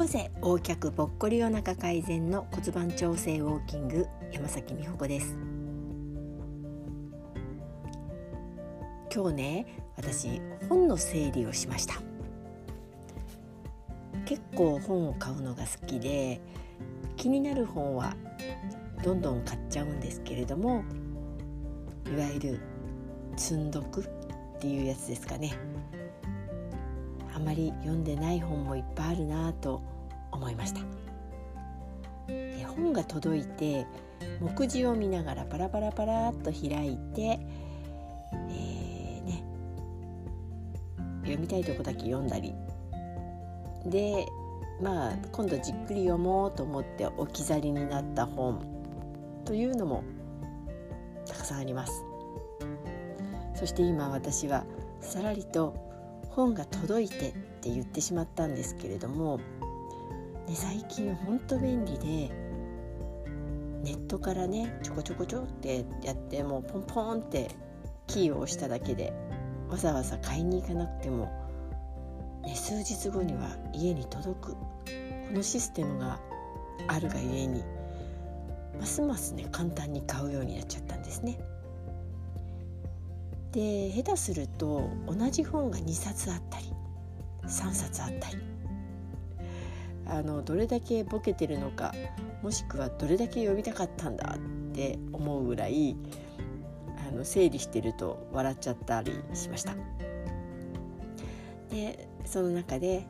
猫背横脚ぽっこりお腹改善の骨盤調整ウォーキング山崎美穂子です。今日ね私本の整理をしました。結構本を買うのが好きで気になる本はどんどん買っちゃうんですけれどもいわゆる積んどくっていうやつですかね。あまり読んでない本もいっぱいあるなと思いました。本が届いて目次を見ながらパラパラパラっと開いて、えー、ね、読みたいとこだけ読んだり。でまあ今度じっくり読もうと思って置き去りになった本というのもたくさんあります。そして今私はさらりと本が届いてって言ってしまったんですけれども、ね、最近ほんと便利でネットからねちょこちょこちょってやってもうポンポンってキーを押しただけでわざわざ買いに行かなくても、ね、数日後には家に届くこのシステムがあるがゆえにますますね簡単に買うようになっちゃったんですね。で下手すると同じ本が2冊あったり3冊あったりあのどれだけボケてるのかもしくはどれだけ読みたかったんだって思うぐらいあの整理してると笑っちゃったりしました。でその中で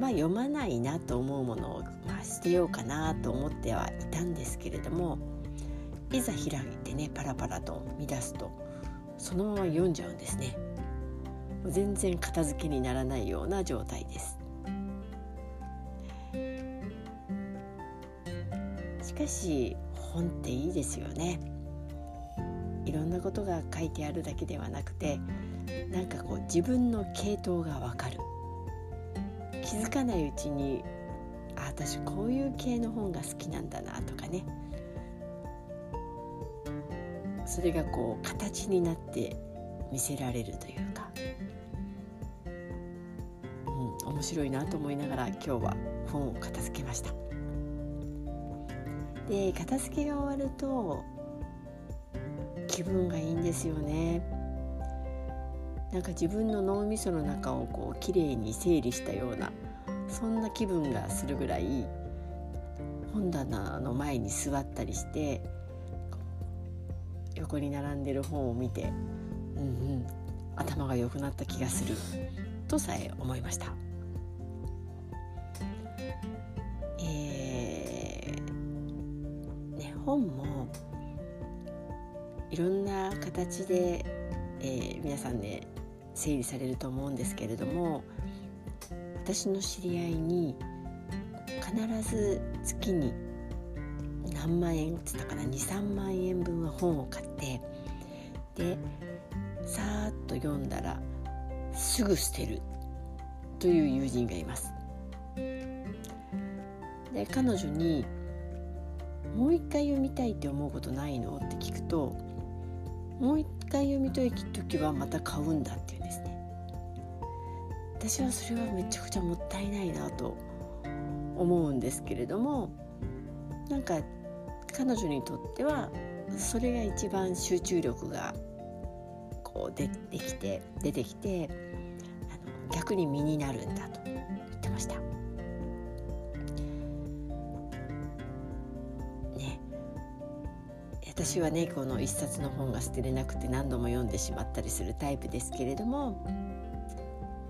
まあ読まないなと思うものを、まあ、捨てようかなと思ってはいたんですけれどもいざ開いてねパラパラと見出すとそのまま読んじゃうんですね全然片付けにならないような状態ですしかし本っていいですよね。いろんなことが書いてあるだけではなくてなんかこう自分の系統がわかる。気づかないうちにあ私こういう系の本が好きなんだなとかね。それがこう形になって見せられるというか、うん、面白いなと思いながら今日は本を片付けました。で片付けが終わると気分がいいんですよねなんか自分の脳みその中をこうきれいに整理したようなそんな気分がするぐらい本棚の前に座ったりして横に並んでる本を見てうんうん頭が良くなった気がするとさえ思いました。本もいろんな形で、えー、皆さんね整理されると思うんですけれども私の知り合いに必ず月に何万円っつったかな23万円分は本を買ってでさーっと読んだらすぐ捨てるという友人がいます。で彼女に「もう一回読みたいって思うことないの?」って聞くと「もう一回読みたい時はまた買うんだ」って言うんですね。私はそれはめちゃくちゃもったいないなと思うんですけれどもなんか彼女にとってはそれが一番集中力がこう出てきて出てきてあの逆に身になるんだと私はねこの一冊の本が捨てれなくて何度も読んでしまったりするタイプですけれども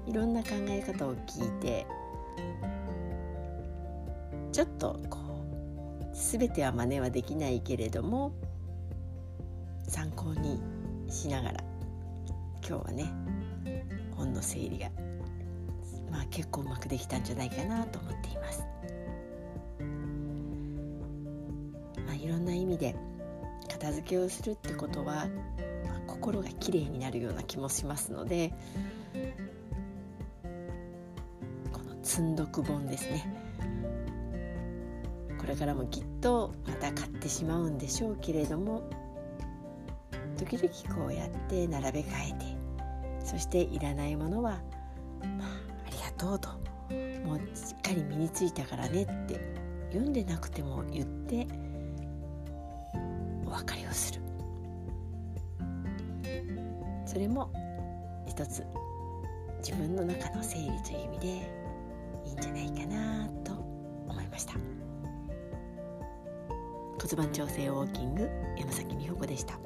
いろんな考え方を聞いてちょっとこう全ては真似はできないけれども参考にしながら今日はね本の整理がまあ結構うまくできたんじゃないかなと思っています。まあ、いろんな意味で片付けをするってことは、まあ、心がきれいになるような気もしますのでこの積んどく本ですね。これからもきっとまた買ってしまうんでしょうけれども時々こうやって並べ替えてそしていらないものは、まあ、ありがとうともうしっかり身についたからねって読んでなくても言って別れをする。それも一つ自分の中の整理という意味でいいんじゃないかなと思いました。骨盤調整ウォーキング山崎美穂子でした。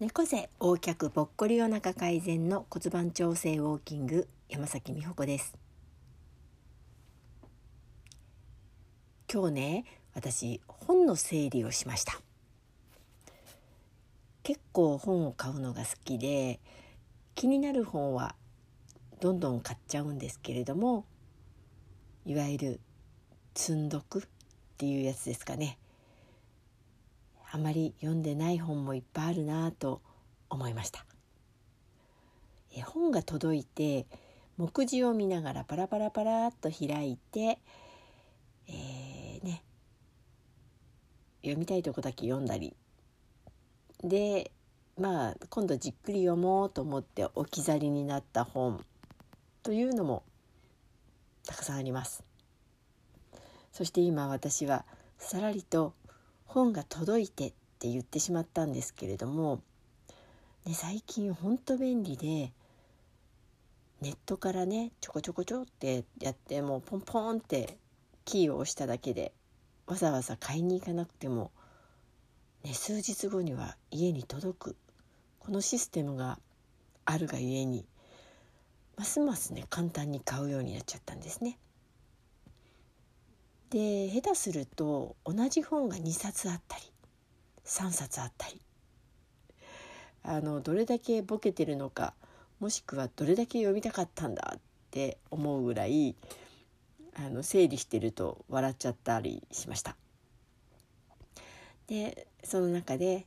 猫背横脚ぽっこりお腹改善の骨盤調整ウォーキング山崎美穂子です。今日ね私本の整理をしました。結構本を買うのが好きで気になる本はどんどん買っちゃうんですけれどもいわゆる積んどくっていうやつですかね。あまり読んでない本もいっぱいあるなと思いました。え本が届いて目次を見ながらパラパラパラっと開いて、えー、読みたいとこだけ読んだり。でまあ今度じっくり読もうと思って置き去りになった本。というのもたくさんあります。そして今私はさらりと本が届いてって言ってしまったんですけれども、ね、最近ほんと便利でネットからねちょこちょこちょってやってもうポンポンってキーを押しただけでわざわざ買いに行かなくてもね、数日後には家に届くこのシステムがあるがゆえにますますね簡単に買うようになっちゃったんですね。で下手すると同じ本が2冊あったり3冊あったりあのどれだけボケてるのかもしくはどれだけ読みたかったんだって思うぐらいあの整理してると笑っちゃったりしました。でその中で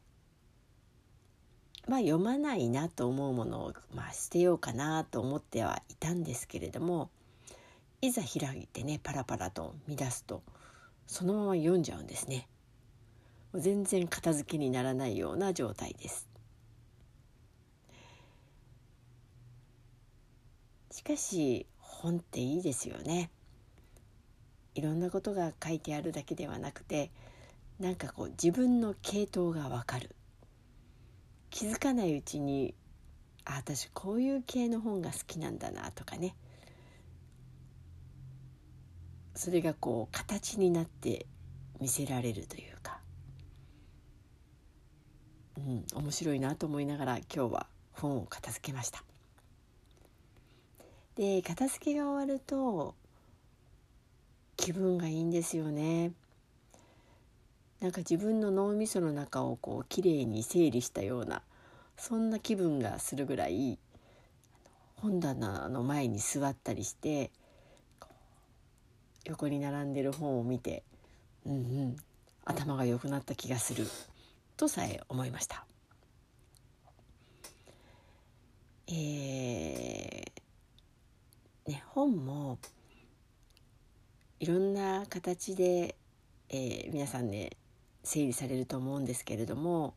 まあ読まないなと思うものを、まあ、捨てようかなと思ってはいたんですけれどもいざ開いてねパラパラと見出すとそのまま読んじゃうんですね。全然片付けにならないような状態です。しかし本っていいですよね。いろんなことが書いてあるだけではなくてなんかこう自分の系統がわかる。気づかないうちにあ私こういう系の本が好きなんだなとかね。それがこう形になって見せられるというか、うん、面白いなと思いながら今日は本を片付けました。で片付けが終わると気分がいいんですよね。なんか自分の脳みその中をこうきれいに整理したようなそんな気分がするぐらい本棚の前に座ったりして横に並んでる本を見てうんうん頭が良くなった気がするとさえ思いました。えーね、本もいろんな形で、えー、皆さんね整理されると思うんですけれども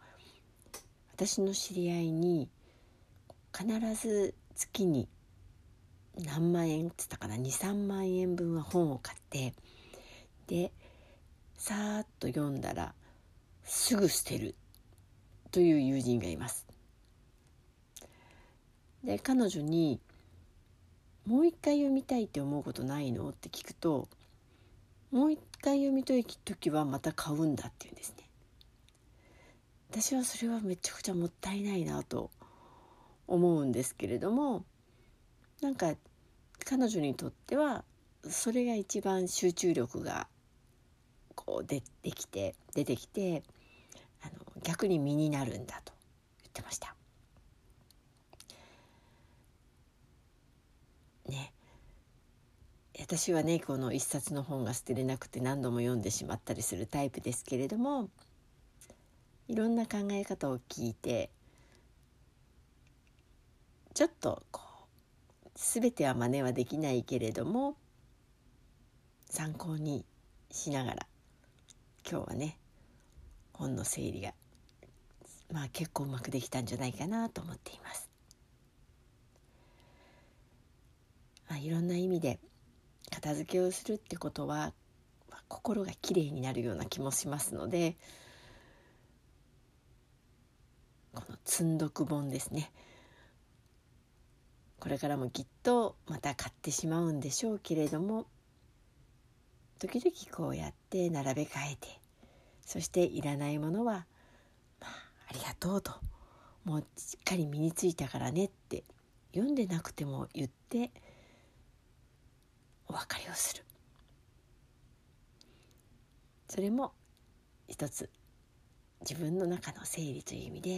私の知り合いに必ず月に何万円っつったかな23万円分は本を買ってでさーっと読んだらすぐ捨てるという友人がいます。で彼女に「もう一回読みたいって思うことないの?」って聞くともう一回読みたい時はまた買うんだっていうんですね私はそれはめちゃくちゃもったいないなと思うんですけれどもなんか彼女にとってはそれが一番集中力がこう出てきて出てきてあの逆に身になるんだと言ってました。ね私はねこの一冊の本が捨てれなくて何度も読んでしまったりするタイプですけれどもいろんな考え方を聞いてちょっとこう全ては真似はできないけれども参考にしながら今日はね本の整理がまあ結構うまくできたんじゃないかなと思っています。まあ、いろんな意味で片付けをするってことは、まあ、心がきれいになるような気もしますのでこの積んどく本ですね。これからもきっとまた買ってしまうんでしょうけれども時々こうやって並べ替えてそしていらないものは、まあ、ありがとうともうしっかり身についたからねって読んでなくても言ってお別れをするそれも一つ自分の中の整理という意味で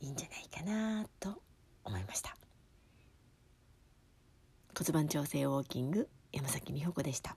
いいんじゃないかなと思いました骨盤調整ウォーキング山崎美穂子でした。